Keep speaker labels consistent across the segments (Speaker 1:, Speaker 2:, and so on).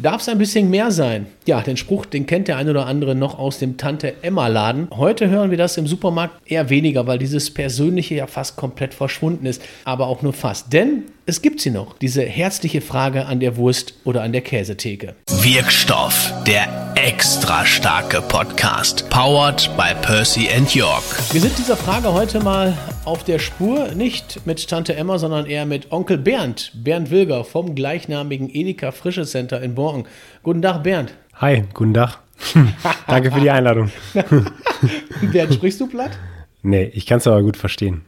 Speaker 1: Darf es ein bisschen mehr sein? Ja, den Spruch, den kennt der ein oder andere noch aus dem Tante-Emma-Laden. Heute hören wir das im Supermarkt eher weniger, weil dieses Persönliche ja fast komplett verschwunden ist. Aber auch nur fast. Denn es gibt sie noch, diese herzliche Frage an der Wurst oder an der Käsetheke.
Speaker 2: Wirkstoff, der extra starke Podcast. Powered by Percy and York.
Speaker 1: Wir sind dieser Frage heute mal auf der Spur. Nicht mit Tante Emma, sondern eher mit Onkel Bernd. Bernd Wilger vom gleichnamigen Edeka Frische Center in Borken. Guten Tag, Bernd.
Speaker 3: Hi, guten Tag. Danke für die Einladung.
Speaker 1: Bernd, sprichst du platt?
Speaker 3: Nee, ich kann es aber gut verstehen.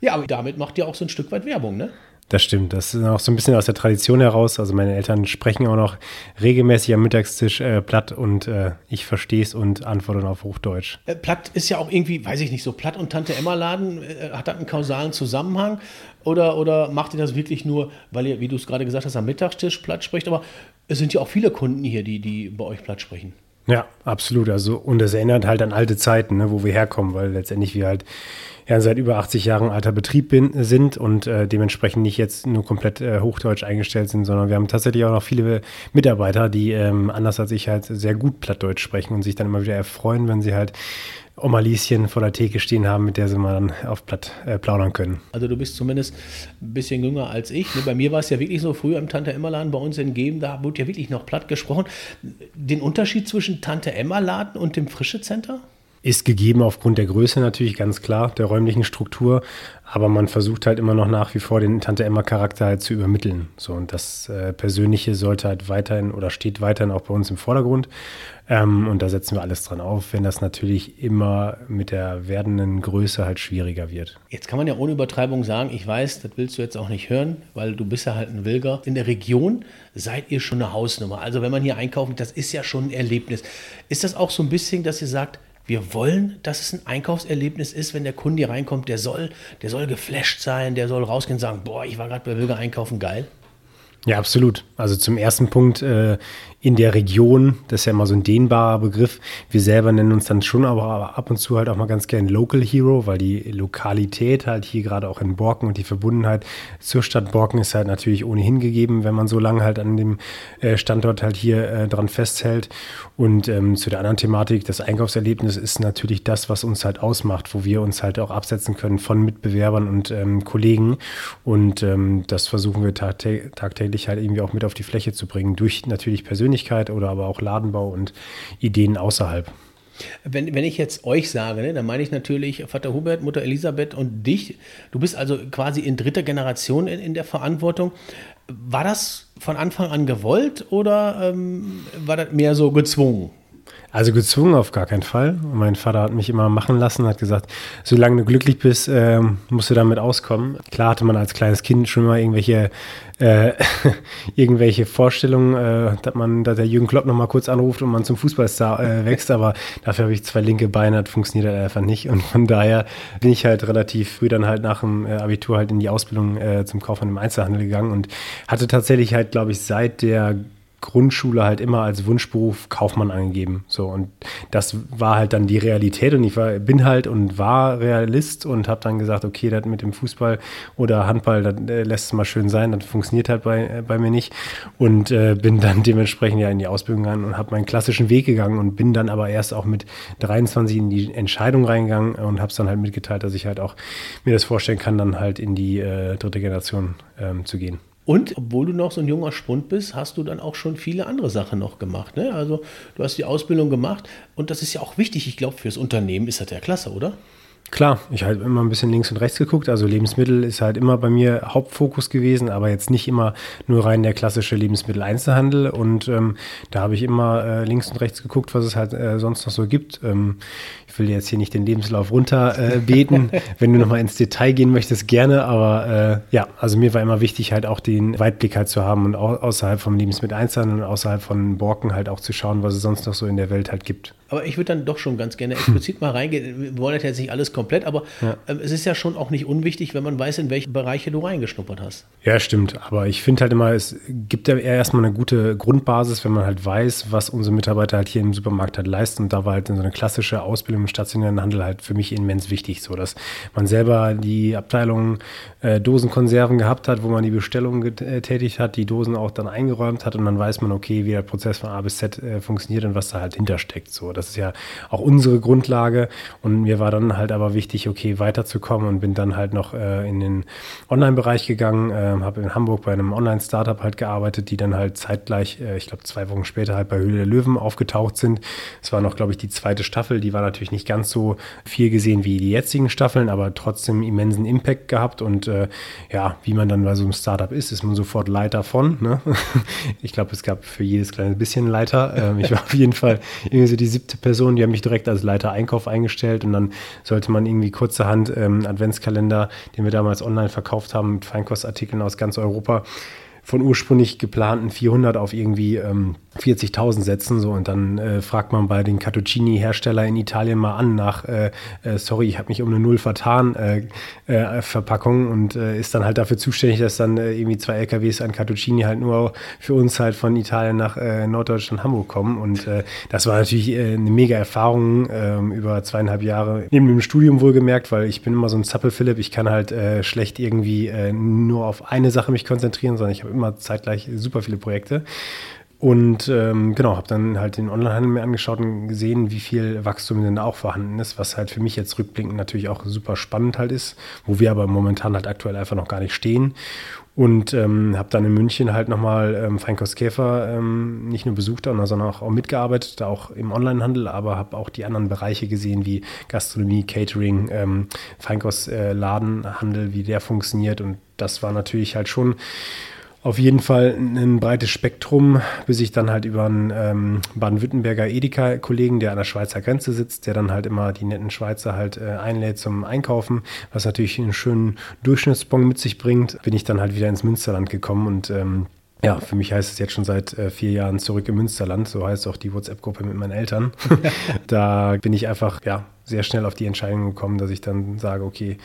Speaker 1: Ja, aber damit macht ihr auch so ein Stück weit Werbung, ne?
Speaker 3: Das stimmt. Das ist auch so ein bisschen aus der Tradition heraus. Also meine Eltern sprechen auch noch regelmäßig am Mittagstisch äh, platt und äh, ich verstehe es und antworte auf Hochdeutsch.
Speaker 1: Äh, platt ist ja auch irgendwie, weiß ich nicht, so platt und Tante Emma Laden, äh, hat das einen kausalen Zusammenhang? Oder, oder macht ihr das wirklich nur, weil ihr, wie du es gerade gesagt hast, am Mittagstisch platt spricht? Aber es sind ja auch viele Kunden hier, die, die bei euch platt sprechen.
Speaker 3: Ja, absolut. Also, und es erinnert halt an alte Zeiten, ne, wo wir herkommen, weil letztendlich wir halt ja seit über 80 Jahren alter Betrieb bin, sind und äh, dementsprechend nicht jetzt nur komplett äh, hochdeutsch eingestellt sind, sondern wir haben tatsächlich auch noch viele Mitarbeiter, die ähm, anders als ich halt sehr gut Plattdeutsch sprechen und sich dann immer wieder erfreuen, wenn sie halt Oma Lieschen vor der Theke stehen haben, mit der sie mal dann auf Platt äh, plaudern können.
Speaker 1: Also du bist zumindest ein bisschen jünger als ich. Ne? Bei mir war es ja wirklich so, früher im Tante-Emma-Laden bei uns in Geben, da wurde ja wirklich noch platt gesprochen. Den Unterschied zwischen Tante-Emma-Laden und dem Frische-Center?
Speaker 3: Ist gegeben aufgrund der Größe natürlich ganz klar, der räumlichen Struktur, aber man versucht halt immer noch nach wie vor den Tante Emma Charakter halt zu übermitteln. So und das äh, Persönliche sollte halt weiterhin oder steht weiterhin auch bei uns im Vordergrund. Ähm, und da setzen wir alles dran auf, wenn das natürlich immer mit der werdenden Größe halt schwieriger wird.
Speaker 1: Jetzt kann man ja ohne Übertreibung sagen, ich weiß, das willst du jetzt auch nicht hören, weil du bist ja halt ein Wilger. In der Region seid ihr schon eine Hausnummer. Also wenn man hier einkaufen, das ist ja schon ein Erlebnis. Ist das auch so ein bisschen, dass ihr sagt, wir wollen, dass es ein Einkaufserlebnis ist, wenn der Kunde hier reinkommt, der soll, der soll geflasht sein, der soll rausgehen und sagen, boah, ich war gerade bei Wilger einkaufen, geil.
Speaker 3: Ja, absolut. Also zum ersten Punkt, äh, in der Region, das ist ja immer so ein dehnbarer Begriff. Wir selber nennen uns dann schon aber ab und zu halt auch mal ganz gern Local Hero, weil die Lokalität halt hier gerade auch in Borken und die Verbundenheit zur Stadt Borken ist halt natürlich ohnehin gegeben, wenn man so lange halt an dem äh, Standort halt hier äh, dran festhält. Und ähm, zu der anderen Thematik, das Einkaufserlebnis ist natürlich das, was uns halt ausmacht, wo wir uns halt auch absetzen können von Mitbewerbern und ähm, Kollegen. Und ähm, das versuchen wir tagtäglich halt irgendwie auch mit auf die Fläche zu bringen, durch natürlich persönlich Persönlichkeit oder aber auch Ladenbau und Ideen außerhalb.
Speaker 1: Wenn, wenn ich jetzt euch sage, ne, dann meine ich natürlich Vater Hubert, Mutter Elisabeth und dich. Du bist also quasi in dritter Generation in, in der Verantwortung. War das von Anfang an gewollt oder ähm, war das mehr so gezwungen?
Speaker 3: Also gezwungen auf gar keinen Fall. Mein Vater hat mich immer machen lassen, hat gesagt, solange du glücklich bist, äh, musst du damit auskommen. Klar hatte man als kleines Kind schon mal irgendwelche, äh, irgendwelche Vorstellungen, äh, dass man, dass der Jürgen Klopp noch mal kurz anruft und man zum Fußballstar äh, wächst, aber dafür habe ich zwei linke Beine, das funktioniert halt einfach nicht. Und von daher bin ich halt relativ früh dann halt nach dem äh, Abitur halt in die Ausbildung äh, zum Kaufmann im Einzelhandel gegangen und hatte tatsächlich halt, glaube ich, seit der Grundschule halt immer als Wunschberuf Kaufmann angegeben. So und das war halt dann die Realität und ich war, bin halt und war Realist und habe dann gesagt, okay, das mit dem Fußball oder Handball, das äh, lässt es mal schön sein, das funktioniert halt bei, äh, bei mir nicht und äh, bin dann dementsprechend ja in die Ausbildung gegangen und habe meinen klassischen Weg gegangen und bin dann aber erst auch mit 23 in die Entscheidung reingegangen und habe es dann halt mitgeteilt, dass ich halt auch mir das vorstellen kann, dann halt in die äh, dritte Generation ähm, zu gehen.
Speaker 1: Und obwohl du noch so ein junger Spund bist, hast du dann auch schon viele andere Sachen noch gemacht. Ne? Also du hast die Ausbildung gemacht und das ist ja auch wichtig. Ich glaube, fürs Unternehmen ist das ja klasse, oder?
Speaker 3: Klar, ich habe immer ein bisschen links und rechts geguckt. Also Lebensmittel ist halt immer bei mir Hauptfokus gewesen, aber jetzt nicht immer nur rein der klassische Lebensmitteleinzelhandel. Und ähm, da habe ich immer äh, links und rechts geguckt, was es halt äh, sonst noch so gibt. Ähm, ich will jetzt hier nicht den Lebenslauf runterbeten. Äh, Wenn du nochmal ins Detail gehen möchtest, gerne. Aber äh, ja, also mir war immer wichtig, halt auch den Weitblick halt zu haben und au außerhalb vom Lebensmitteleinzelhandel und außerhalb von Borken halt auch zu schauen, was es sonst noch so in der Welt halt gibt.
Speaker 1: Aber ich würde dann doch schon ganz gerne explizit mal reingehen. Wir wollen jetzt nicht alles komplett, aber ja. ähm, es ist ja schon auch nicht unwichtig, wenn man weiß, in welche Bereiche du reingeschnuppert hast.
Speaker 3: Ja, stimmt. Aber ich finde halt immer, es gibt ja erstmal eine gute Grundbasis, wenn man halt weiß, was unsere Mitarbeiter halt hier im Supermarkt halt leisten. Und da war halt so eine klassische Ausbildung im stationären Handel halt für mich immens wichtig, so dass man selber die Abteilung äh, Dosenkonserven gehabt hat, wo man die Bestellung getätigt hat, die Dosen auch dann eingeräumt hat und dann weiß man, okay, wie der Prozess von A bis Z äh, funktioniert und was da halt hintersteckt. So, das ist ja auch unsere Grundlage. Und mir war dann halt aber wichtig, okay, weiterzukommen und bin dann halt noch äh, in den Online-Bereich gegangen, äh, habe in Hamburg bei einem Online-Startup halt gearbeitet, die dann halt zeitgleich, äh, ich glaube zwei Wochen später halt bei Höhle der Löwen aufgetaucht sind. Es war noch, glaube ich, die zweite Staffel, die war natürlich nicht ganz so viel gesehen wie die jetzigen Staffeln, aber trotzdem immensen Impact gehabt und äh, ja, wie man dann bei so einem Startup ist, ist man sofort Leiter von. Ne? Ich glaube, es gab für jedes kleine bisschen Leiter. Ähm, ich war auf jeden Fall irgendwie so die siebte Person, die haben mich direkt als Leiter Einkauf eingestellt und dann sollte man irgendwie kurzerhand ähm, Adventskalender, den wir damals online verkauft haben, mit Feinkostartikeln aus ganz Europa, von ursprünglich geplanten 400 auf irgendwie ähm, 40.000 setzen. So, und dann äh, fragt man bei den Cattuccini-Hersteller in Italien mal an nach, äh, äh, sorry, ich habe mich um eine Null vertan, äh, äh, Verpackung und äh, ist dann halt dafür zuständig, dass dann irgendwie zwei LKWs an Cattuccini halt nur für uns halt von Italien nach Norddeutschland, Hamburg kommen. Und das war natürlich eine mega Erfahrung ähm, über zweieinhalb Jahre, neben dem Studium wohlgemerkt, weil ich bin immer so ein Zappel-Philipp, ich kann halt schlecht irgendwie nur auf eine Sache mich konzentrieren, sondern ich habe immer zeitgleich super viele Projekte. Und ähm, genau, habe dann halt den Onlinehandel mir angeschaut und gesehen, wie viel Wachstum denn auch vorhanden ist, was halt für mich jetzt rückblickend natürlich auch super spannend halt ist, wo wir aber momentan halt aktuell einfach noch gar nicht stehen. Und ähm, habe dann in München halt nochmal ähm, Feinkost Käfer ähm, nicht nur besucht, sondern auch, auch mitgearbeitet, auch im Onlinehandel, aber habe auch die anderen Bereiche gesehen, wie Gastronomie, Catering, ähm, Feinkost äh, wie der funktioniert. Und das war natürlich halt schon auf jeden Fall ein breites Spektrum, bis ich dann halt über einen ähm, Baden-Württemberger Edeka-Kollegen, der an der Schweizer Grenze sitzt, der dann halt immer die netten Schweizer halt äh, einlädt zum Einkaufen, was natürlich einen schönen Durchschnittsbon mit sich bringt, bin ich dann halt wieder ins Münsterland gekommen und ähm, ja, für mich heißt es jetzt schon seit äh, vier Jahren zurück im Münsterland. So heißt auch die WhatsApp-Gruppe mit meinen Eltern. da bin ich einfach, ja, sehr schnell auf die Entscheidung gekommen, dass ich dann sage, okay,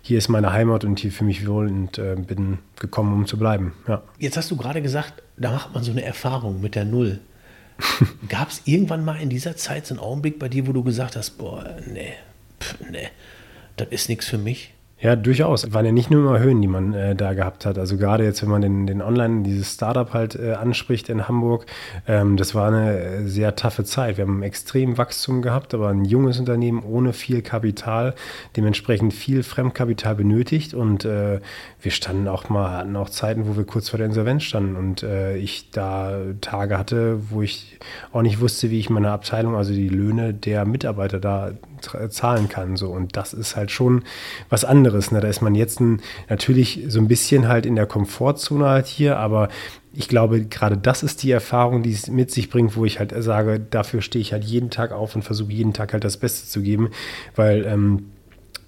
Speaker 3: hier ist meine Heimat und hier fühle mich wohl und äh, bin gekommen, um zu bleiben. Ja.
Speaker 1: Jetzt hast du gerade gesagt, da macht man so eine Erfahrung mit der Null. Gab es irgendwann mal in dieser Zeit so einen Augenblick bei dir, wo du gesagt hast, boah, nee, pff, nee, das ist nichts für mich?
Speaker 3: Ja, durchaus. Es waren ja nicht nur immer Höhen, die man äh, da gehabt hat. Also gerade jetzt, wenn man den, den Online, dieses Startup halt äh, anspricht in Hamburg, ähm, das war eine äh, sehr taffe Zeit. Wir haben extrem Wachstum gehabt, aber ein junges Unternehmen ohne viel Kapital, dementsprechend viel Fremdkapital benötigt und äh, wir standen auch mal, hatten auch Zeiten, wo wir kurz vor der Insolvenz standen und äh, ich da Tage hatte, wo ich auch nicht wusste, wie ich meine Abteilung, also die Löhne der Mitarbeiter da zahlen kann. So. Und das ist halt schon was anderes. Ne? Da ist man jetzt ein, natürlich so ein bisschen halt in der Komfortzone halt hier, aber ich glaube, gerade das ist die Erfahrung, die es mit sich bringt, wo ich halt sage, dafür stehe ich halt jeden Tag auf und versuche jeden Tag halt das Beste zu geben, weil ähm,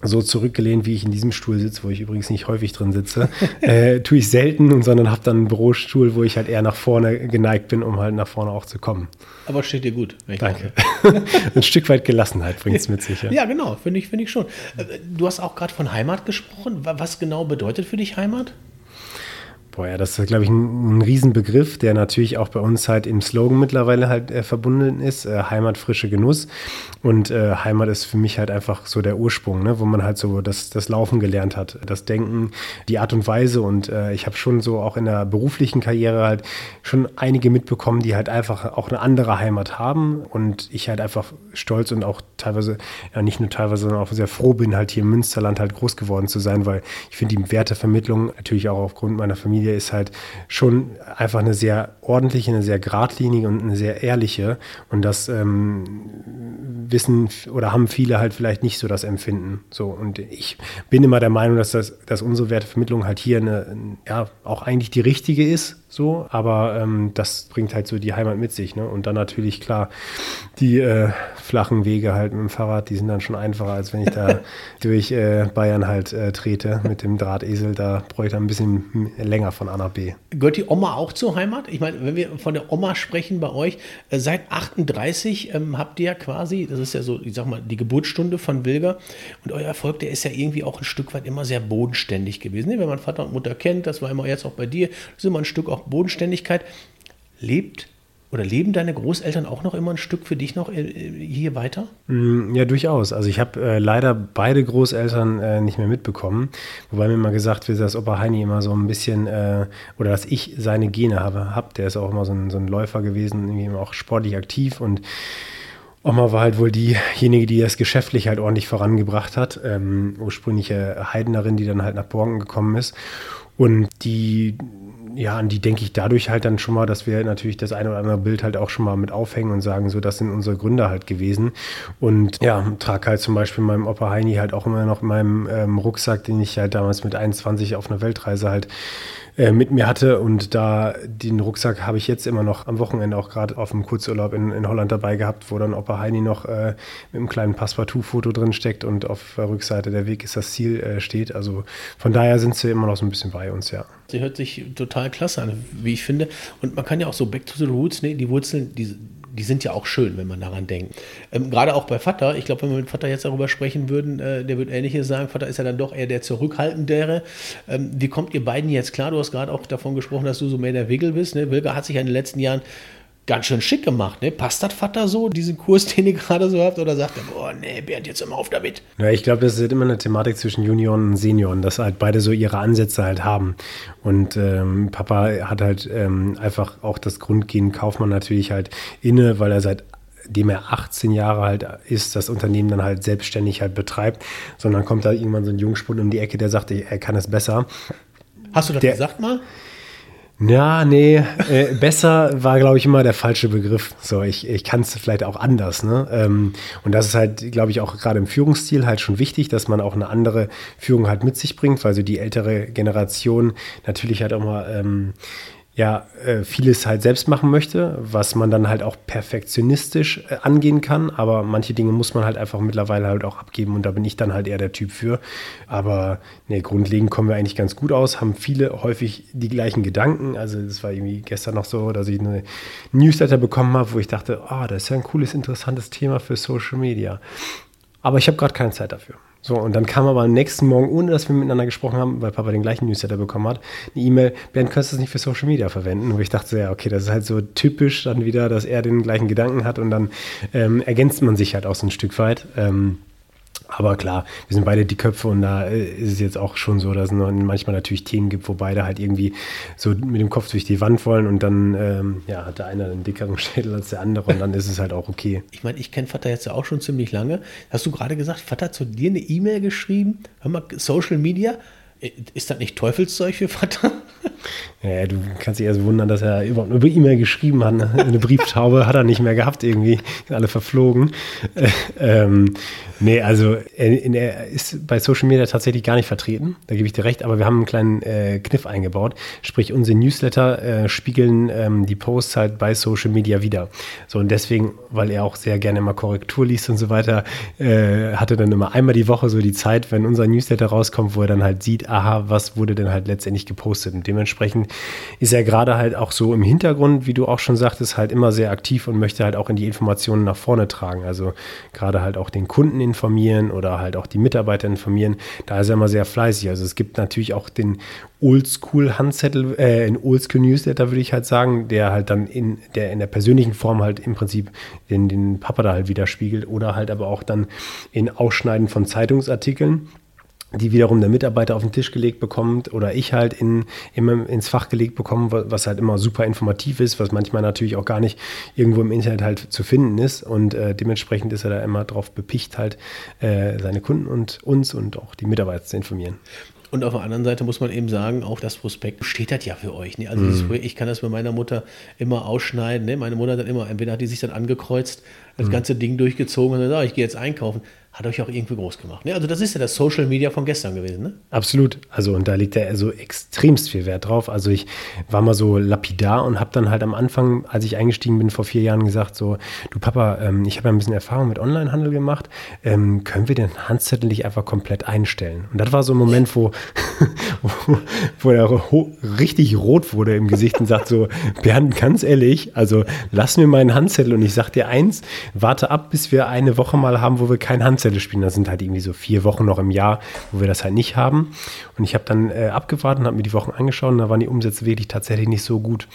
Speaker 3: so zurückgelehnt, wie ich in diesem Stuhl sitze, wo ich übrigens nicht häufig drin sitze, äh, tue ich selten, und sondern habe dann einen Bürostuhl, wo ich halt eher nach vorne geneigt bin, um halt nach vorne auch zu kommen.
Speaker 1: Aber steht dir gut.
Speaker 3: Danke. Ein Stück weit Gelassenheit bringt es mit sich.
Speaker 1: Ja, ja genau, finde ich, find ich schon. Äh, du hast auch gerade von Heimat gesprochen. Was genau bedeutet für dich Heimat?
Speaker 3: Boah, ja, das ist, glaube ich, ein, ein Riesenbegriff, der natürlich auch bei uns halt im Slogan mittlerweile halt äh, verbunden ist. Äh, Heimat, frische Genuss. Und äh, Heimat ist für mich halt einfach so der Ursprung, ne? wo man halt so das, das Laufen gelernt hat, das Denken, die Art und Weise. Und äh, ich habe schon so auch in der beruflichen Karriere halt schon einige mitbekommen, die halt einfach auch eine andere Heimat haben. Und ich halt einfach stolz und auch teilweise, ja nicht nur teilweise, sondern auch sehr froh bin, halt hier im Münsterland halt groß geworden zu sein, weil ich finde die Wertevermittlung natürlich auch aufgrund meiner Familie Familie ist halt schon einfach eine sehr ordentliche, eine sehr geradlinige und eine sehr ehrliche. Und das ähm, wissen oder haben viele halt vielleicht nicht so das Empfinden. So, und ich bin immer der Meinung, dass, das, dass unsere Wertevermittlung halt hier eine, ja, auch eigentlich die richtige ist so, aber ähm, das bringt halt so die Heimat mit sich. Ne? Und dann natürlich, klar, die äh, flachen Wege halt mit dem Fahrrad, die sind dann schon einfacher, als wenn ich da durch äh, Bayern halt äh, trete mit dem Drahtesel. Da bräuchte ich ein bisschen länger von A nach B.
Speaker 1: Gehört die Oma auch zur Heimat? Ich meine, wenn wir von der Oma sprechen bei euch, äh, seit 38 ähm, habt ihr ja quasi, das ist ja so, ich sag mal, die Geburtsstunde von Wilger. Und euer Erfolg, der ist ja irgendwie auch ein Stück weit immer sehr bodenständig gewesen. Ne? Wenn man Vater und Mutter kennt, das war immer jetzt auch bei dir, das ist immer ein Stück auch Bodenständigkeit. Lebt oder leben deine Großeltern auch noch immer ein Stück für dich noch äh, hier weiter?
Speaker 3: Mm, ja, durchaus. Also ich habe äh, leider beide Großeltern äh, nicht mehr mitbekommen, wobei mir mal gesagt wird, dass Opa Heini immer so ein bisschen, äh, oder dass ich seine Gene habe. Hab. Der ist auch immer so ein, so ein Läufer gewesen, irgendwie auch sportlich aktiv und Oma war halt wohl diejenige, die das geschäftlich halt ordentlich vorangebracht hat. Ähm, ursprüngliche Heidenerin, die dann halt nach Borgen gekommen ist. Und die ja, an die denke ich dadurch halt dann schon mal, dass wir natürlich das eine oder andere Bild halt auch schon mal mit aufhängen und sagen, so, das sind unsere Gründe halt gewesen. Und ja, trage halt zum Beispiel meinem Opa Heini halt auch immer noch in meinem ähm, Rucksack, den ich halt damals mit 21 auf einer Weltreise halt äh, mit mir hatte. Und da den Rucksack habe ich jetzt immer noch am Wochenende auch gerade auf dem Kurzurlaub in, in Holland dabei gehabt, wo dann Opa Heini noch äh, mit einem kleinen Passepartout-Foto drin steckt und auf der Rückseite der Weg ist das Ziel äh, steht. Also von daher sind sie immer noch so ein bisschen bei uns, ja.
Speaker 1: Sie hört sich total klasse an, wie ich finde. Und man kann ja auch so Back to the Roots, ne, die Wurzeln, die, die sind ja auch schön, wenn man daran denkt. Ähm, Gerade auch bei Vater, ich glaube, wenn wir mit Vater jetzt darüber sprechen würden, äh, der würde Ähnliches sagen. Vater ist ja dann doch eher der Zurückhaltendere. Ähm, wie kommt ihr beiden jetzt klar? Du hast gerade auch davon gesprochen, dass du so mehr der Wiggle bist. Ne? Wilger hat sich ja in den letzten Jahren ganz schön schick gemacht. Ne? Passt das Vater so, diesen Kurs, den ihr gerade so habt? Oder sagt er, boah, nee, Bernd, jetzt immer auf damit?
Speaker 3: Ja, ich glaube, das ist immer eine Thematik zwischen Junioren und Senioren, dass halt beide so ihre Ansätze halt haben. Und ähm, Papa hat halt ähm, einfach auch das Grundgehen Kaufmann natürlich halt inne, weil er seit dem er 18 Jahre alt ist, das Unternehmen dann halt selbstständig halt betreibt, sondern kommt da irgendwann so ein Jungspund um die Ecke, der sagt, er kann es besser.
Speaker 1: Hast du das der, gesagt mal?
Speaker 3: Ja, nee, äh, besser war, glaube ich, immer der falsche Begriff. So, ich, ich kann es vielleicht auch anders. Ne? Ähm, und das ist halt, glaube ich, auch gerade im Führungsstil halt schon wichtig, dass man auch eine andere Führung halt mit sich bringt, weil so die ältere Generation natürlich halt auch mal ähm, ja äh, vieles halt selbst machen möchte, was man dann halt auch perfektionistisch äh, angehen kann. Aber manche Dinge muss man halt einfach mittlerweile halt auch abgeben und da bin ich dann halt eher der Typ für. Aber ne, grundlegend kommen wir eigentlich ganz gut aus, haben viele häufig die gleichen Gedanken. Also das war irgendwie gestern noch so, dass ich eine Newsletter bekommen habe, wo ich dachte, ah, oh, das ist ja ein cooles, interessantes Thema für Social Media. Aber ich habe gerade keine Zeit dafür. So, und dann kam aber am nächsten Morgen, ohne dass wir miteinander gesprochen haben, weil Papa den gleichen Newsletter bekommen hat, eine E-Mail, Bernd, könntest du das nicht für Social Media verwenden? Wo ich dachte, ja, okay, das ist halt so typisch dann wieder, dass er den gleichen Gedanken hat und dann ähm, ergänzt man sich halt auch so ein Stück weit. Ähm, aber klar, wir sind beide die Köpfe und da äh, ist es jetzt auch schon so, dass es manchmal natürlich Themen gibt, wo beide halt irgendwie so mit dem Kopf durch die Wand wollen und dann ähm, ja, hat der eine einen dickeren Schädel als der andere und dann ist es halt auch okay.
Speaker 1: Ich meine, ich kenne Vater jetzt ja auch schon ziemlich lange. Hast du gerade gesagt, Vater hat zu dir eine E-Mail geschrieben? Hör mal, Social Media? Ist das nicht Teufelszeug für Vater?
Speaker 3: Ja, du kannst dich erst wundern, dass er überhaupt über E-Mail geschrieben hat. Ne? Eine Brieftaube hat er nicht mehr gehabt irgendwie. Alle verflogen. Äh, ähm, nee, also er, ist bei Social Media tatsächlich gar nicht vertreten. Da gebe ich dir recht. Aber wir haben einen kleinen äh, Kniff eingebaut. Sprich, unsere Newsletter äh, spiegeln ähm, die Posts halt bei Social Media wieder. So und deswegen, weil er auch sehr gerne immer Korrektur liest und so weiter, äh, hatte dann immer einmal die Woche so die Zeit, wenn unser Newsletter rauskommt, wo er dann halt sieht, aha, was wurde denn halt letztendlich gepostet. Und dementsprechend ist er gerade halt auch so im Hintergrund, wie du auch schon sagtest, halt immer sehr aktiv und möchte halt auch in die Informationen nach vorne tragen. Also gerade halt auch den Kunden informieren oder halt auch die Mitarbeiter informieren. Da ist er immer sehr fleißig. Also es gibt natürlich auch den Oldschool-Handzettel, äh, in Oldschool-Newsletter würde ich halt sagen, der halt dann in der, in der persönlichen Form halt im Prinzip den, den Papa da halt widerspiegelt oder halt aber auch dann in Ausschneiden von Zeitungsartikeln die wiederum der Mitarbeiter auf den Tisch gelegt bekommt oder ich halt in, immer ins Fach gelegt bekomme, was halt immer super informativ ist, was manchmal natürlich auch gar nicht irgendwo im Internet halt zu finden ist. Und äh, dementsprechend ist er da immer drauf bepicht, halt äh, seine Kunden und uns und auch die Mitarbeiter zu informieren.
Speaker 1: Und auf der anderen Seite muss man eben sagen, auch das Prospekt steht das ja für euch. Ne? Also mm. ich kann das bei meiner Mutter immer ausschneiden. Ne? Meine Mutter hat dann immer, entweder hat die sich dann angekreuzt, das mm. ganze Ding durchgezogen und dann sagt, ich gehe jetzt einkaufen hat euch auch irgendwie groß gemacht. Ne? Also das ist ja das Social Media von gestern gewesen. Ne?
Speaker 3: Absolut. Also und da liegt er so extremst viel Wert drauf. Also ich war mal so lapidar und habe dann halt am Anfang, als ich eingestiegen bin vor vier Jahren, gesagt so, du Papa, ähm, ich habe ja ein bisschen Erfahrung mit Onlinehandel gemacht. Ähm, können wir den Handzettel nicht einfach komplett einstellen? Und das war so ein Moment, wo, wo, wo er richtig rot wurde im Gesicht und sagt so, Bernd, ganz ehrlich, also lass mir meinen Handzettel und ich sag dir eins, warte ab, bis wir eine Woche mal haben, wo wir keinen Handzettel Handzettel spielen. Das sind halt irgendwie so vier Wochen noch im Jahr, wo wir das halt nicht haben. Und ich habe dann äh, abgewartet und habe mir die Wochen angeschaut und da waren die Umsätze wirklich tatsächlich nicht so gut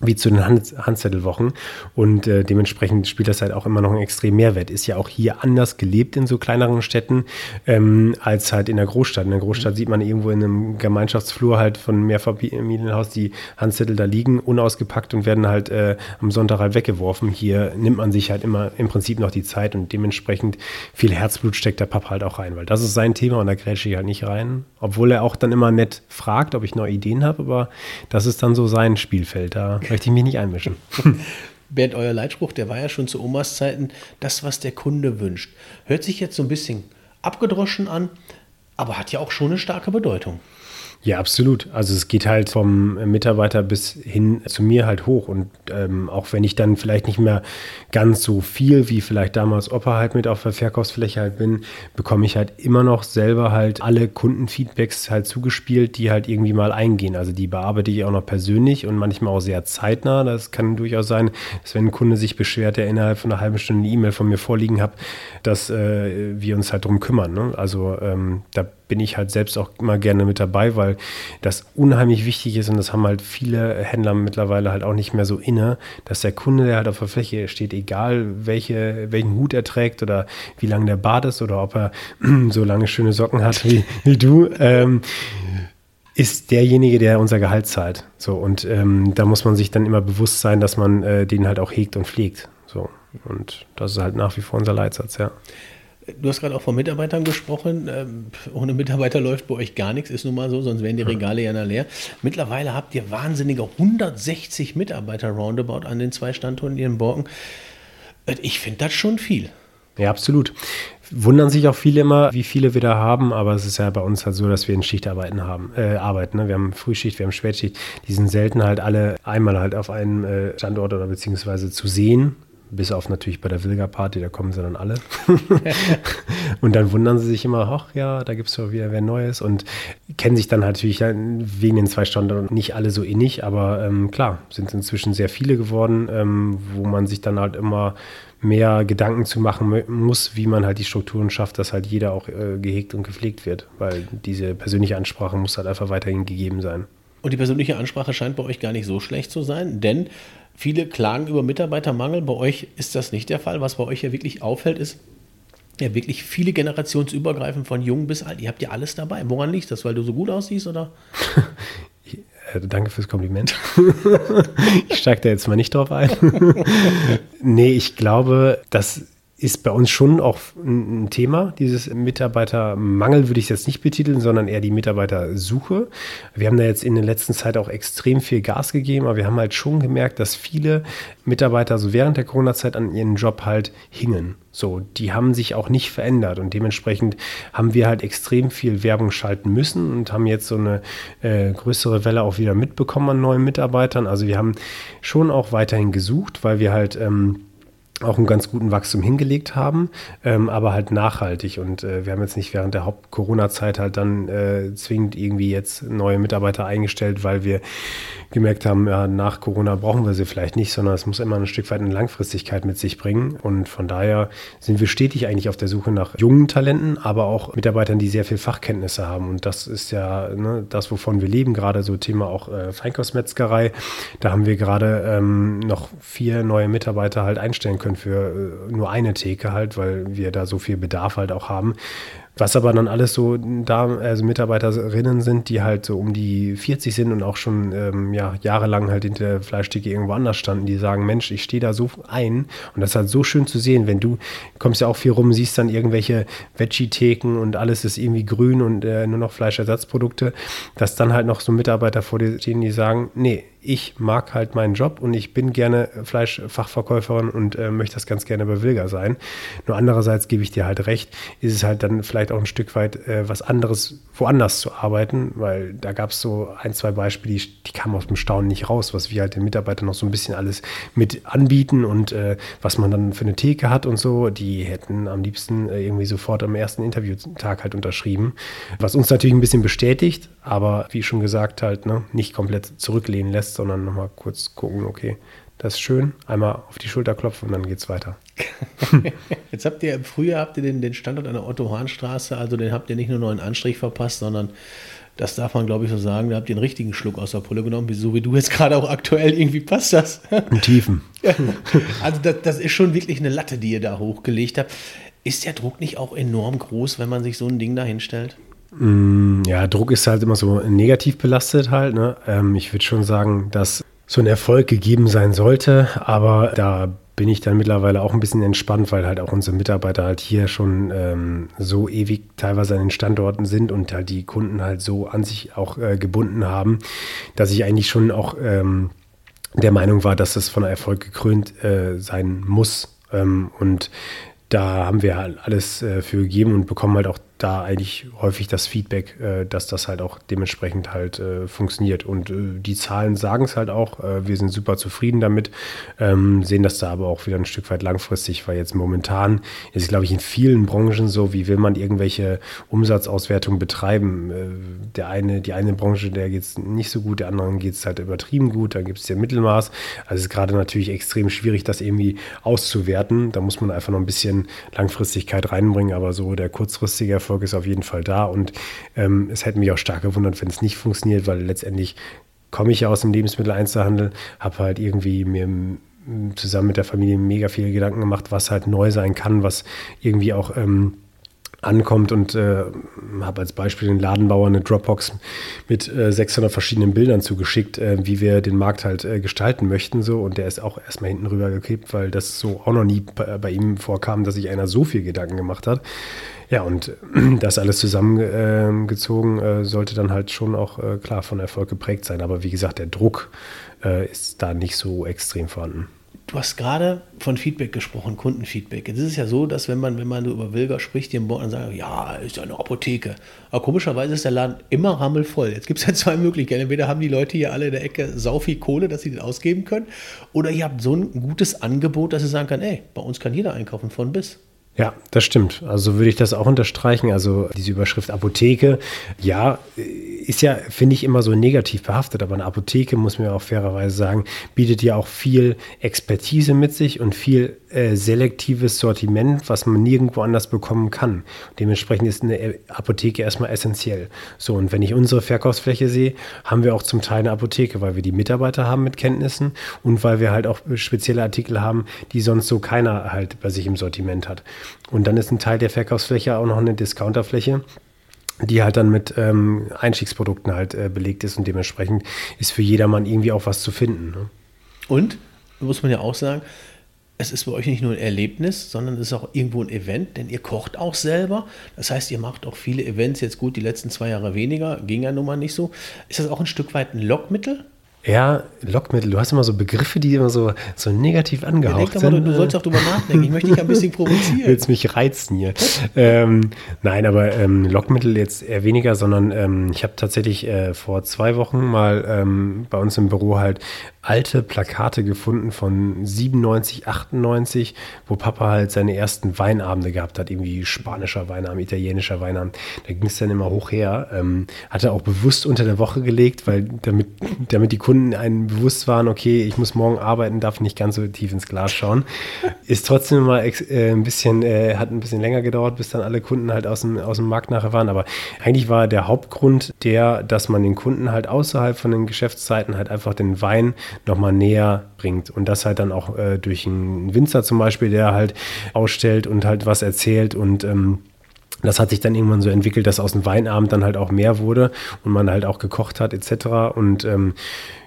Speaker 3: wie zu den Hand Handzettelwochen. Und äh, dementsprechend spielt das halt auch immer noch einen extrem Mehrwert. Ist ja auch hier anders gelebt in so kleineren Städten ähm, als halt in der Großstadt. In der Großstadt sieht man irgendwo in einem Gemeinschaftsflur halt von Mehrfamilienhaus die Handzettel da liegen, unausgepackt und werden halt äh, am Sonntag halt weggeworfen. Hier nimmt man sich halt immer im Prinzip noch die Zeit und dementsprechend viel Herzblut steckt der Papa halt auch rein, weil das ist sein Thema und da grätsche ich halt nicht rein. Obwohl er auch dann immer nett fragt, ob ich neue Ideen habe, aber das ist dann so sein Spielfeld. Da möchte ich mich nicht einmischen.
Speaker 1: Bernd, euer Leitspruch, der war ja schon zu Omas Zeiten, das, was der Kunde wünscht. Hört sich jetzt so ein bisschen abgedroschen an, aber hat ja auch schon eine starke Bedeutung.
Speaker 3: Ja, absolut. Also es geht halt vom Mitarbeiter bis hin zu mir halt hoch. Und ähm, auch wenn ich dann vielleicht nicht mehr ganz so viel wie vielleicht damals Opa halt mit auf der Verkaufsfläche halt bin, bekomme ich halt immer noch selber halt alle Kundenfeedbacks halt zugespielt, die halt irgendwie mal eingehen. Also die bearbeite ich auch noch persönlich und manchmal auch sehr zeitnah. Das kann durchaus sein, dass wenn ein Kunde sich beschwert, der innerhalb von einer halben Stunde eine E-Mail von mir vorliegen hat, dass äh, wir uns halt drum kümmern. Ne? Also ähm, da bin ich halt selbst auch immer gerne mit dabei, weil das unheimlich wichtig ist und das haben halt viele Händler mittlerweile halt auch nicht mehr so inne, dass der Kunde, der halt auf der Fläche steht, egal welche, welchen Hut er trägt oder wie lang der Bart ist oder ob er so lange schöne Socken hat wie, wie du, ähm, ist derjenige, der unser Gehalt zahlt. So, und ähm, da muss man sich dann immer bewusst sein, dass man äh, den halt auch hegt und pflegt. So. Und das ist halt nach wie vor unser Leitsatz, ja.
Speaker 1: Du hast gerade auch von Mitarbeitern gesprochen. Ähm, ohne Mitarbeiter läuft bei euch gar nichts, ist nun mal so, sonst wären die Regale ja leer. Mittlerweile habt ihr wahnsinnige 160 Mitarbeiter roundabout an den zwei Standorten in Borken. Äh, ich finde das schon viel.
Speaker 3: Ja, absolut. Wundern sich auch viele immer, wie viele wir da haben, aber es ist ja bei uns halt so, dass wir in Schichtarbeiten haben, äh, arbeiten. Ne? Wir haben Frühschicht, wir haben Spätschicht. Die sind selten halt alle einmal halt auf einem äh, Standort oder beziehungsweise zu sehen bis auf natürlich bei der Wilga-Party, da kommen sie dann alle. und dann wundern sie sich immer, ach ja, da gibt es doch wieder wer Neues und kennen sich dann natürlich wegen den zwei Stunden nicht alle so innig, aber ähm, klar, sind inzwischen sehr viele geworden, ähm, wo man sich dann halt immer mehr Gedanken zu machen muss, wie man halt die Strukturen schafft, dass halt jeder auch äh, gehegt und gepflegt wird, weil diese persönliche Ansprache muss halt einfach weiterhin gegeben sein.
Speaker 1: Und die persönliche Ansprache scheint bei euch gar nicht so schlecht zu sein, denn Viele klagen über Mitarbeitermangel. Bei euch ist das nicht der Fall. Was bei euch ja wirklich auffällt, ist ja wirklich viele generationsübergreifend von jung bis alt. Ihr habt ja alles dabei. Woran liegt das? Weil du so gut aussiehst oder?
Speaker 3: Äh, danke fürs Kompliment. ich steige da jetzt mal nicht drauf ein. nee, ich glaube, dass ist bei uns schon auch ein Thema. Dieses Mitarbeitermangel würde ich jetzt nicht betiteln, sondern eher die Mitarbeitersuche. Wir haben da jetzt in der letzten Zeit auch extrem viel Gas gegeben, aber wir haben halt schon gemerkt, dass viele Mitarbeiter so während der Corona-Zeit an ihren Job halt hingen. So, die haben sich auch nicht verändert und dementsprechend haben wir halt extrem viel Werbung schalten müssen und haben jetzt so eine äh, größere Welle auch wieder mitbekommen an neuen Mitarbeitern. Also wir haben schon auch weiterhin gesucht, weil wir halt ähm, auch einen ganz guten Wachstum hingelegt haben, ähm, aber halt nachhaltig. Und äh, wir haben jetzt nicht während der Haupt-Corona-Zeit halt dann äh, zwingend irgendwie jetzt neue Mitarbeiter eingestellt, weil wir gemerkt haben, ja, nach Corona brauchen wir sie vielleicht nicht, sondern es muss immer ein Stück weit eine Langfristigkeit mit sich bringen. Und von daher sind wir stetig eigentlich auf der Suche nach jungen Talenten, aber auch Mitarbeitern, die sehr viel Fachkenntnisse haben. Und das ist ja ne, das, wovon wir leben, gerade so Thema auch äh, Feinkostmetzgerei. Da haben wir gerade ähm, noch vier neue Mitarbeiter halt einstellen können für äh, nur eine Theke halt, weil wir da so viel Bedarf halt auch haben. Was aber dann alles so da, also Mitarbeiterinnen sind, die halt so um die 40 sind und auch schon ähm, ja, jahrelang halt hinter der Fleischtheke irgendwo anders standen, die sagen, Mensch, ich stehe da so ein und das ist halt so schön zu sehen, wenn du kommst ja auch viel rum, siehst dann irgendwelche Veggie-Theken und alles ist irgendwie grün und äh, nur noch Fleischersatzprodukte, dass dann halt noch so Mitarbeiter vor dir stehen, die sagen, nee, ich mag halt meinen Job und ich bin gerne Fleischfachverkäuferin und äh, möchte das ganz gerne bei Wilger sein. Nur andererseits gebe ich dir halt recht, ist es halt dann vielleicht auch ein Stück weit äh, was anderes, woanders zu arbeiten, weil da gab es so ein, zwei Beispiele, die, die kamen aus dem Staunen nicht raus, was wir halt den Mitarbeitern noch so ein bisschen alles mit anbieten und äh, was man dann für eine Theke hat und so, die hätten am liebsten äh, irgendwie sofort am ersten Interviewtag halt unterschrieben, was uns natürlich ein bisschen bestätigt, aber wie schon gesagt halt, ne, nicht komplett zurücklehnen lässt, sondern nochmal kurz gucken, okay, das ist schön, einmal auf die Schulter klopfen und dann geht's weiter.
Speaker 1: Jetzt habt ihr im Frühjahr habt ihr den, den Standort an der Otto-Hahn-Straße, also den habt ihr nicht nur neuen Anstrich verpasst, sondern das darf man, glaube ich, so sagen, da habt ihr einen richtigen Schluck aus der Pulle genommen, so wie du jetzt gerade auch aktuell irgendwie passt das.
Speaker 3: In Tiefen.
Speaker 1: also das, das ist schon wirklich eine Latte, die ihr da hochgelegt habt. Ist der Druck nicht auch enorm groß, wenn man sich so ein Ding da hinstellt?
Speaker 3: Mm, ja, Druck ist halt immer so negativ belastet halt. Ne? Ähm, ich würde schon sagen, dass so ein Erfolg gegeben sein sollte, aber da bin ich dann mittlerweile auch ein bisschen entspannt, weil halt auch unsere Mitarbeiter halt hier schon ähm, so ewig teilweise an den Standorten sind und halt die Kunden halt so an sich auch äh, gebunden haben, dass ich eigentlich schon auch ähm, der Meinung war, dass das von Erfolg gekrönt äh, sein muss. Ähm, und da haben wir halt alles äh, für gegeben und bekommen halt auch da eigentlich häufig das Feedback, äh, dass das halt auch dementsprechend halt äh, funktioniert. Und äh, die Zahlen sagen es halt auch. Äh, wir sind super zufrieden damit, ähm, sehen das da aber auch wieder ein Stück weit langfristig, weil jetzt momentan ist glaube ich, in vielen Branchen so, wie will man irgendwelche Umsatzauswertungen betreiben. Äh, der eine, die eine Branche, der geht es nicht so gut, der anderen geht es halt übertrieben gut, dann gibt es ja Mittelmaß. Also es ist gerade natürlich extrem schwierig, das irgendwie auszuwerten. Da muss man einfach noch ein bisschen Langfristigkeit reinbringen, aber so der kurzfristige Erfolg Erfolg ist auf jeden Fall da. Und ähm, es hätte mich auch stark gewundert, wenn es nicht funktioniert, weil letztendlich komme ich ja aus dem Lebensmitteleinzelhandel, habe halt irgendwie mir zusammen mit der Familie mega viele Gedanken gemacht, was halt neu sein kann, was irgendwie auch ähm, ankommt und äh, habe als Beispiel den Ladenbauer eine Dropbox mit äh, 600 verschiedenen Bildern zugeschickt, äh, wie wir den Markt halt äh, gestalten möchten so und der ist auch erstmal hinten rüber geklebt, weil das so auch noch nie bei, bei, ihm vorkam, dass sich einer so viel Gedanken gemacht hat. Ja, und das alles zusammengezogen äh, sollte dann halt schon auch äh, klar von Erfolg geprägt sein, aber wie gesagt, der Druck ist da nicht so extrem vorhanden.
Speaker 1: Du hast gerade von Feedback gesprochen, Kundenfeedback. Es ist ja so, dass wenn man, wenn man über Wilger spricht, die im Bord sagen, ja, ist ja eine Apotheke. Aber komischerweise ist der Laden immer rammelvoll. Jetzt gibt es ja zwei Möglichkeiten. Entweder haben die Leute hier alle in der Ecke sau viel Kohle, dass sie den ausgeben können, oder ihr habt so ein gutes Angebot, dass sie sagen kann, ey, bei uns kann jeder einkaufen von bis.
Speaker 3: Ja, das stimmt. Also würde ich das auch unterstreichen. Also diese Überschrift Apotheke, ja, ist ja, finde ich, immer so negativ behaftet. Aber eine Apotheke, muss man ja auch fairerweise sagen, bietet ja auch viel Expertise mit sich und viel äh, selektives Sortiment, was man nirgendwo anders bekommen kann. Dementsprechend ist eine Apotheke erstmal essentiell. So, und wenn ich unsere Verkaufsfläche sehe, haben wir auch zum Teil eine Apotheke, weil wir die Mitarbeiter haben mit Kenntnissen und weil wir halt auch spezielle Artikel haben, die sonst so keiner halt bei sich im Sortiment hat. Und dann ist ein Teil der Verkaufsfläche auch noch eine Discounterfläche die halt dann mit ähm, Einstiegsprodukten halt äh, belegt ist und dementsprechend ist für jedermann irgendwie auch was zu finden. Ne?
Speaker 1: Und, muss man ja auch sagen, es ist bei euch nicht nur ein Erlebnis, sondern es ist auch irgendwo ein Event, denn ihr kocht auch selber. Das heißt, ihr macht auch viele Events, jetzt gut, die letzten zwei Jahre weniger, ging ja nun mal nicht so. Ist das auch ein Stück weit ein Lockmittel?
Speaker 3: Ja, Lockmittel. Du hast immer so Begriffe, die immer so, so negativ angehaucht ja, sind.
Speaker 1: Mal, du, du sollst auch drüber nachdenken. Ich möchte dich ein bisschen provozieren.
Speaker 3: Du willst mich reizen hier. ähm, nein, aber ähm, Lockmittel jetzt eher weniger, sondern ähm, ich habe tatsächlich äh, vor zwei Wochen mal ähm, bei uns im Büro halt alte Plakate gefunden von 97, 98, wo Papa halt seine ersten Weinabende gehabt hat, irgendwie spanischer Weinabend, italienischer Weinabend. Da ging es dann immer hoch her. Ähm, hat er auch bewusst unter der Woche gelegt, weil damit, damit die Kunden einen bewusst waren, okay, ich muss morgen arbeiten, darf nicht ganz so tief ins Glas schauen. Ist trotzdem mal äh, ein bisschen, äh, hat ein bisschen länger gedauert, bis dann alle Kunden halt aus dem, aus dem Markt nachher waren. Aber eigentlich war der Hauptgrund der, dass man den Kunden halt außerhalb von den Geschäftszeiten halt einfach den Wein nochmal näher bringt. Und das halt dann auch äh, durch einen Winzer zum Beispiel, der halt ausstellt und halt was erzählt und ähm, Das hat sich dann irgendwann so entwickelt, dass aus dem Weinabend dann halt auch mehr wurde und man halt auch gekocht hat etc. Und ähm,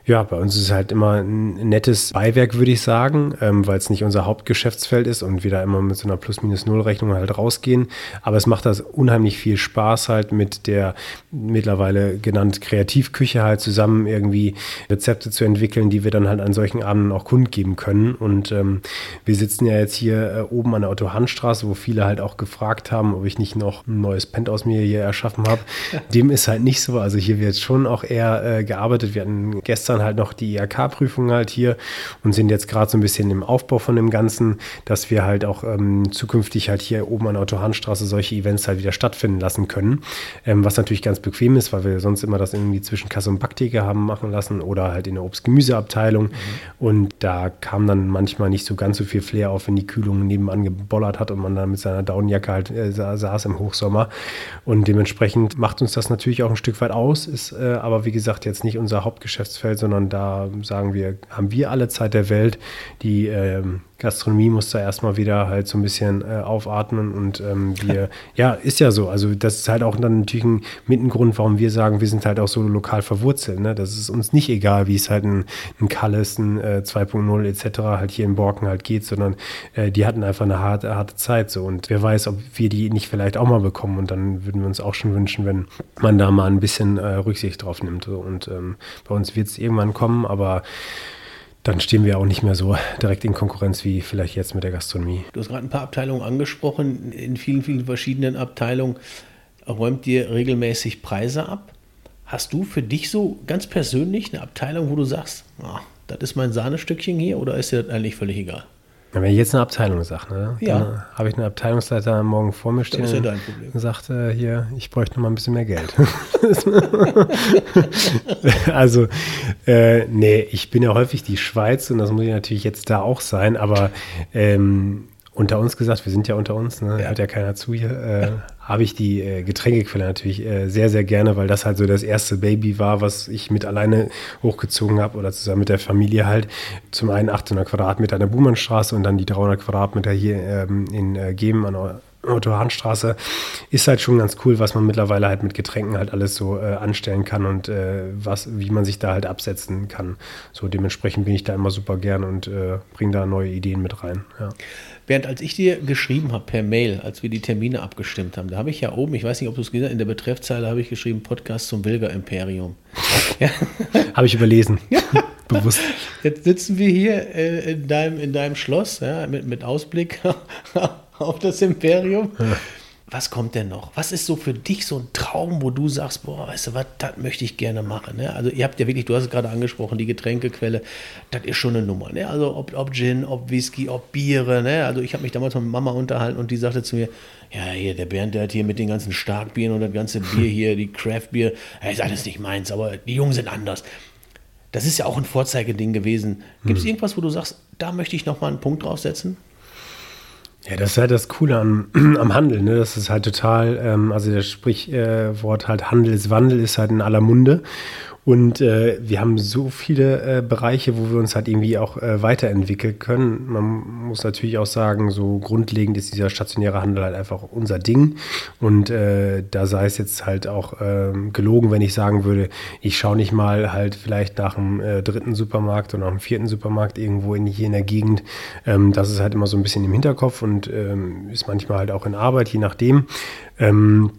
Speaker 3: ja, bei uns ist es halt immer ein nettes Beiwerk, würde ich sagen, ähm, weil es nicht unser Hauptgeschäftsfeld ist und wir da immer mit so einer Plus-Minus-Null-Rechnung halt rausgehen. Aber es macht das unheimlich viel Spaß halt mit der mittlerweile genannt Kreativküche halt zusammen irgendwie Rezepte zu entwickeln, die wir dann halt an solchen Abenden auch kundgeben können. Und ähm, wir sitzen ja jetzt hier äh, oben an der Otto-Hahn-Straße, wo viele halt auch gefragt haben, ob ich nicht noch ein neues Penthouse mir hier erschaffen habe. Dem ist halt nicht so. Also hier wird schon auch eher äh, gearbeitet. Wir hatten gestern dann halt noch die IHK-Prüfung halt hier und sind jetzt gerade so ein bisschen im Aufbau von dem Ganzen, dass wir halt auch ähm, zukünftig halt hier oben an der Autohahnstraße solche Events halt wieder stattfinden lassen können. Ähm, was natürlich ganz bequem ist, weil wir sonst immer das irgendwie zwischen Kasse und Backtheke haben machen lassen oder halt in der Obst-Gemüse-Abteilung. Mhm. Und da kam dann manchmal nicht so ganz so viel Flair auf, wenn die Kühlung nebenan gebollert hat und man dann mit seiner Daunenjacke halt äh, saß im Hochsommer. Und dementsprechend macht uns das natürlich auch ein Stück weit aus, ist äh, aber wie gesagt jetzt nicht unser Hauptgeschäftsfeld, sondern da sagen wir, haben wir alle Zeit der Welt. Die ähm, Gastronomie muss da erstmal wieder halt so ein bisschen äh, aufatmen und ähm, wir, ja, ist ja so. Also das ist halt auch dann natürlich ein, mit ein Grund, warum wir sagen, wir sind halt auch so lokal verwurzelt. Ne? Das ist uns nicht egal, wie es halt ein, ein Kalles, ein äh, 2.0 etc. halt hier in Borken halt geht, sondern äh, die hatten einfach eine harte, harte Zeit so und wer weiß, ob wir die nicht vielleicht auch mal bekommen und dann würden wir uns auch schon wünschen, wenn man da mal ein bisschen äh, Rücksicht drauf nimmt. So. Und ähm, bei uns wird es irgendwann kommen, aber dann stehen wir auch nicht mehr so direkt in Konkurrenz wie vielleicht jetzt mit der Gastronomie.
Speaker 1: Du hast gerade ein paar Abteilungen angesprochen. In vielen, vielen verschiedenen Abteilungen räumt ihr regelmäßig Preise ab. Hast du für dich so ganz persönlich eine Abteilung, wo du sagst, oh, das ist mein Sahnestückchen hier oder ist dir das eigentlich völlig egal?
Speaker 3: Wenn ich jetzt eine Abteilung sage, ne,
Speaker 1: ja.
Speaker 3: dann habe ich einen Abteilungsleiter morgen vor mir stehen. Das
Speaker 1: ist ja dein Problem.
Speaker 3: Und sagt, äh, hier, ich bräuchte noch mal ein bisschen mehr Geld. also, äh, nee, ich bin ja häufig die Schweiz und das muss ich natürlich jetzt da auch sein, aber ähm, unter uns gesagt, wir sind ja unter uns, ne? Ja. hört ja keiner zu hier, äh, habe ich die äh, Getränkequelle natürlich äh, sehr, sehr gerne, weil das halt so das erste Baby war, was ich mit alleine hochgezogen habe oder zusammen mit der Familie halt. Zum einen 800 Quadratmeter an der Buhmannstraße und dann die 300 Quadratmeter hier ähm, in äh, Geben an der Otto-Hahn-Straße ist halt schon ganz cool, was man mittlerweile halt mit Getränken halt alles so äh, anstellen kann und äh, was, wie man sich da halt absetzen kann. So dementsprechend bin ich da immer super gern und äh, bringe da neue Ideen mit rein. Ja.
Speaker 1: Während als ich dir geschrieben habe per Mail, als wir die Termine abgestimmt haben, da habe ich ja oben, ich weiß nicht, ob du es gesehen hast, in der Betreffzeile habe ich geschrieben, Podcast zum Wilger Imperium.
Speaker 3: Ja. habe ich überlesen. Ja.
Speaker 1: Bewusst. Jetzt sitzen wir hier äh, in, deinem, in deinem Schloss ja, mit, mit Ausblick auf das Imperium. Ja was kommt denn noch? Was ist so für dich so ein Traum, wo du sagst, boah, weißt du was, das möchte ich gerne machen. Ne? Also ihr habt ja wirklich, du hast es gerade angesprochen, die Getränkequelle, das ist schon eine Nummer. Ne? Also ob, ob Gin, ob Whisky, ob Biere. Ne? Also ich habe mich damals mit Mama unterhalten und die sagte zu mir, ja, hier, der Bernd, der hat hier mit den ganzen Starkbieren und das ganze Bier hier, die Craft-Bier, ja, ist alles nicht meins, aber die Jungen sind anders. Das ist ja auch ein Vorzeigeding gewesen. Gibt es hm. irgendwas, wo du sagst, da möchte ich nochmal einen Punkt draufsetzen?
Speaker 3: Ja, das ist halt das Coole an, am Handel, ne? Das ist halt total, ähm, also das Sprichwort halt Handelswandel ist halt in aller Munde. Und äh, wir haben so viele äh, Bereiche, wo wir uns halt irgendwie auch äh, weiterentwickeln können. Man muss natürlich auch sagen, so grundlegend ist dieser stationäre Handel halt einfach unser Ding. Und äh, da sei es jetzt halt auch ähm, gelogen, wenn ich sagen würde, ich schaue nicht mal halt vielleicht nach einem äh, dritten Supermarkt oder nach einem vierten Supermarkt irgendwo in, hier in der Gegend. Ähm, das ist halt immer so ein bisschen im Hinterkopf und ähm, ist manchmal halt auch in Arbeit, je nachdem. Ähm,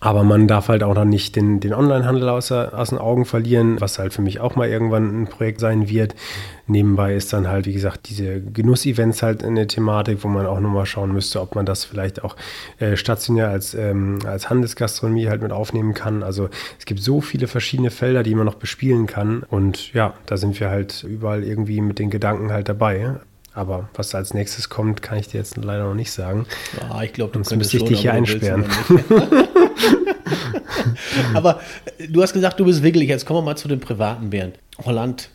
Speaker 3: aber man darf halt auch noch nicht den, den Onlinehandel aus, aus den Augen verlieren, was halt für mich auch mal irgendwann ein Projekt sein wird. Nebenbei ist dann halt, wie gesagt, diese Genuss-Events halt eine Thematik, wo man auch nochmal schauen müsste, ob man das vielleicht auch äh, stationär als, ähm, als Handelsgastronomie halt mit aufnehmen kann. Also es gibt so viele verschiedene Felder, die man noch bespielen kann. Und ja, da sind wir halt überall irgendwie mit den Gedanken halt dabei. Aber was als nächstes kommt, kann ich dir jetzt leider noch nicht sagen.
Speaker 1: Ja, ich glaube,
Speaker 3: Sonst müsste ich dich hier einsperren.
Speaker 1: Aber du hast gesagt, du bist wickelig. Jetzt kommen wir mal zu dem privaten Bernd. Holland,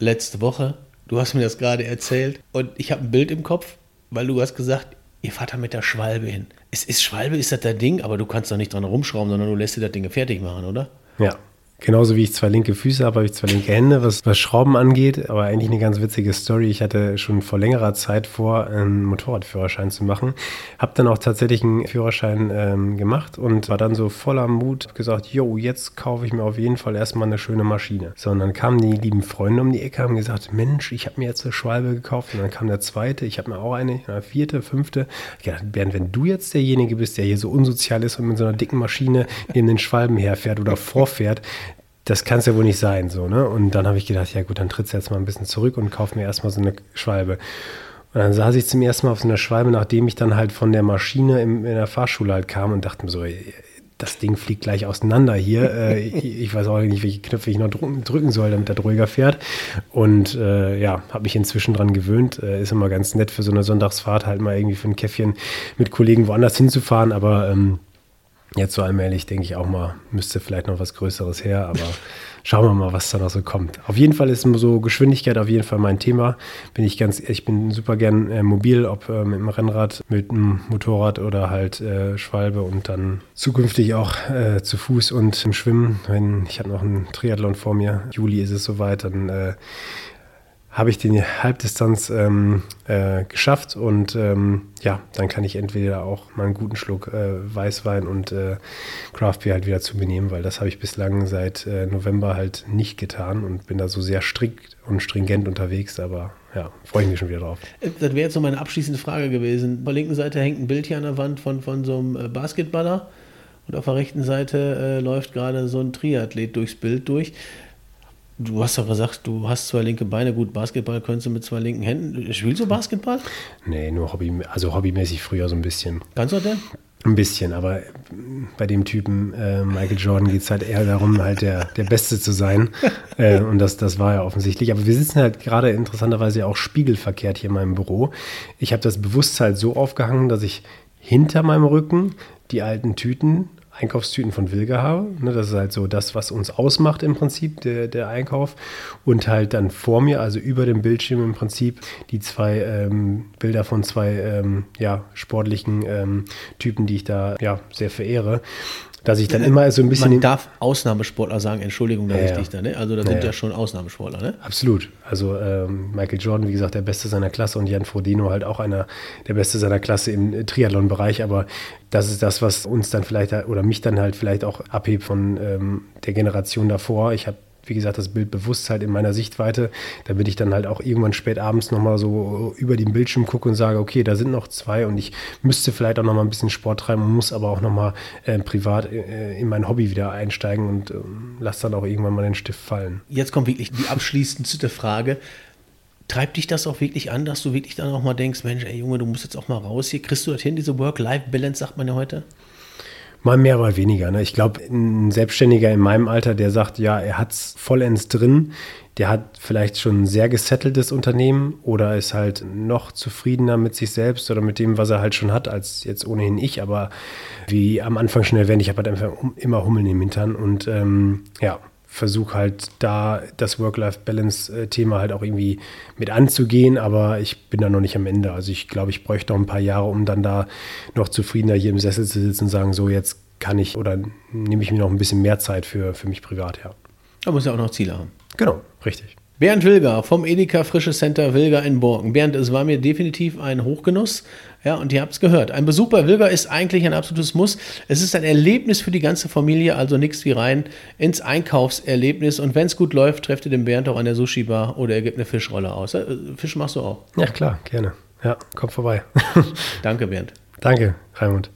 Speaker 1: letzte Woche. Du hast mir das gerade erzählt. Und ich habe ein Bild im Kopf, weil du hast gesagt, ihr fahrt da mit der Schwalbe hin. Es ist Schwalbe, ist das dein Ding, aber du kannst doch nicht dran rumschrauben, sondern du lässt dir das Ding fertig machen, oder?
Speaker 3: Ja, Genauso wie ich zwei linke Füße habe, habe ich zwei linke Hände, was, was Schrauben angeht. Aber eigentlich eine ganz witzige Story. Ich hatte schon vor längerer Zeit vor, einen Motorradführerschein zu machen. Habe dann auch tatsächlich einen Führerschein ähm, gemacht und war dann so voller Mut, gesagt, jo, jetzt kaufe ich mir auf jeden Fall erstmal eine schöne Maschine. So, und dann kamen die lieben Freunde um die Ecke, haben gesagt, Mensch, ich habe mir jetzt eine Schwalbe gekauft. Und dann kam der zweite, ich habe mir auch eine, eine vierte, fünfte. Ich dachte, Bernd, wenn du jetzt derjenige bist, der hier so unsozial ist und mit so einer dicken Maschine neben den Schwalben herfährt oder vorfährt, das kann es ja wohl nicht sein, so, ne? Und dann habe ich gedacht, ja gut, dann trittst du jetzt mal ein bisschen zurück und kauf mir erstmal so eine Schwalbe. Und dann saß ich zum ersten Mal auf so einer Schwalbe, nachdem ich dann halt von der Maschine im, in der Fahrschule halt kam und dachte mir so, das Ding fliegt gleich auseinander hier. äh, ich, ich, weiß auch nicht, welche Knöpfe ich noch drücken soll, damit er ruhiger fährt. Und äh, ja, habe mich inzwischen dran gewöhnt. Äh, ist immer ganz nett für so eine Sonntagsfahrt halt mal irgendwie für ein Käffchen mit Kollegen woanders hinzufahren, aber ähm, Jetzt so allmählich denke ich auch mal, müsste vielleicht noch was Größeres her, aber schauen wir mal, was da noch so kommt. Auf jeden Fall ist so Geschwindigkeit auf jeden Fall mein Thema. Bin ich ganz, ich bin super gern äh, mobil, ob äh, mit dem Rennrad, mit dem Motorrad oder halt äh, Schwalbe und dann zukünftig auch äh, zu Fuß und im Schwimmen. Wenn ich habe noch einen Triathlon vor mir, Juli ist es soweit, dann äh, habe ich die Halbdistanz ähm, äh, geschafft und ähm, ja, dann kann ich entweder auch mal einen guten Schluck äh, Weißwein und äh, Craft Beer halt wieder zu mir nehmen, weil das habe ich bislang seit äh, November halt nicht getan und bin da so sehr strikt und stringent unterwegs, aber ja, freue ich mich schon wieder drauf.
Speaker 1: Äh, das wäre jetzt so meine abschließende Frage gewesen. Auf der linken Seite hängt ein Bild hier an der Wand von, von so einem äh, Basketballer und auf der rechten Seite läuft gerade so ein Triathlet durchs Bild durch. Du hast doch gesagt, du hast zwei linke Beine. Gut, Basketball könntest du mit zwei linken Händen. Spielst du Basketball?
Speaker 3: Nee, nur Hobby, also hobbymäßig früher so ein bisschen.
Speaker 1: Kannst du denn?
Speaker 3: Ein bisschen, aber bei dem Typen äh, Michael Jordan geht es halt eher darum, halt der, der Beste zu sein. äh, und das, das war ja offensichtlich. Aber wir sitzen halt gerade interessanterweise auch spiegelverkehrt hier in meinem Büro. Ich habe das Bewusstsein so aufgehangen, dass ich hinter meinem Rücken die alten Tüten Einkaufstüten von Wilger habe. Ne, das ist halt so das, was uns ausmacht im Prinzip, der, der Einkauf. Und halt dann vor mir, also über dem Bildschirm im Prinzip, die zwei ähm, Bilder von zwei ähm, ja, sportlichen ähm, Typen, die ich da ja, sehr verehre dass ich dann immer so ein bisschen.
Speaker 1: Man darf Ausnahmesportler sagen, Entschuldigung, da ja, ich dich da, ne? Also da sind ja, ja schon Ausnahmesportler, ne?
Speaker 3: Absolut. Also ähm, Michael Jordan, wie gesagt, der Beste seiner Klasse und Jan Frodeno halt auch einer der Beste seiner Klasse im Triathlon-Bereich, aber das ist das, was uns dann vielleicht oder mich dann halt vielleicht auch abhebt von ähm, der Generation davor. Ich habe wie gesagt, das Bild bewusst halt in meiner Sichtweite, damit ich dann halt auch irgendwann spät abends nochmal so über den Bildschirm gucke und sage, okay, da sind noch zwei und ich müsste vielleicht auch nochmal ein bisschen Sport treiben und muss aber auch nochmal äh, privat äh, in mein Hobby wieder einsteigen und äh, lass dann auch irgendwann mal den Stift fallen.
Speaker 1: Jetzt kommt wirklich die abschließendste Frage. Treibt dich das auch wirklich an, dass du wirklich dann auch mal denkst, Mensch, ey Junge, du musst jetzt auch mal raus hier. Kriegst du das hin, diese Work-Life-Balance, sagt man ja heute?
Speaker 3: Mal mehr, mal weniger. Ne? Ich glaube, ein Selbstständiger in meinem Alter, der sagt, ja, er hat es vollends drin, der hat vielleicht schon ein sehr gesetteltes Unternehmen oder ist halt noch zufriedener mit sich selbst oder mit dem, was er halt schon hat, als jetzt ohnehin ich. Aber wie am Anfang schon erwähnt, ich habe halt einfach immer Hummeln im Hintern und ähm, ja, versuche halt da das Work-Life-Balance-Thema halt auch irgendwie mit anzugehen, aber ich bin da noch nicht am Ende. Also ich glaube, ich bräuchte noch ein paar Jahre, um dann da noch zufriedener hier im Sessel zu sitzen und sagen, so jetzt kann ich oder nehme ich mir noch ein bisschen mehr Zeit für, für mich privat, ja.
Speaker 1: Da muss ja auch noch Ziele haben.
Speaker 3: Genau, richtig.
Speaker 1: Bernd Wilger vom Edeka Frische Center Wilger in Borken. Bernd, es war mir definitiv ein Hochgenuss. Ja, und ihr habt es gehört. Ein Besuch bei Wilger ist eigentlich ein absolutes Muss. Es ist ein Erlebnis für die ganze Familie, also nichts wie rein ins Einkaufserlebnis. Und wenn es gut läuft, trefft ihr den Bernd auch an der Sushi-Bar oder er gibt eine Fischrolle aus. Äh, Fisch machst du auch.
Speaker 3: Ja, klar, gerne. Ja, komm vorbei.
Speaker 1: Danke, Bernd.
Speaker 3: Danke, Raimund.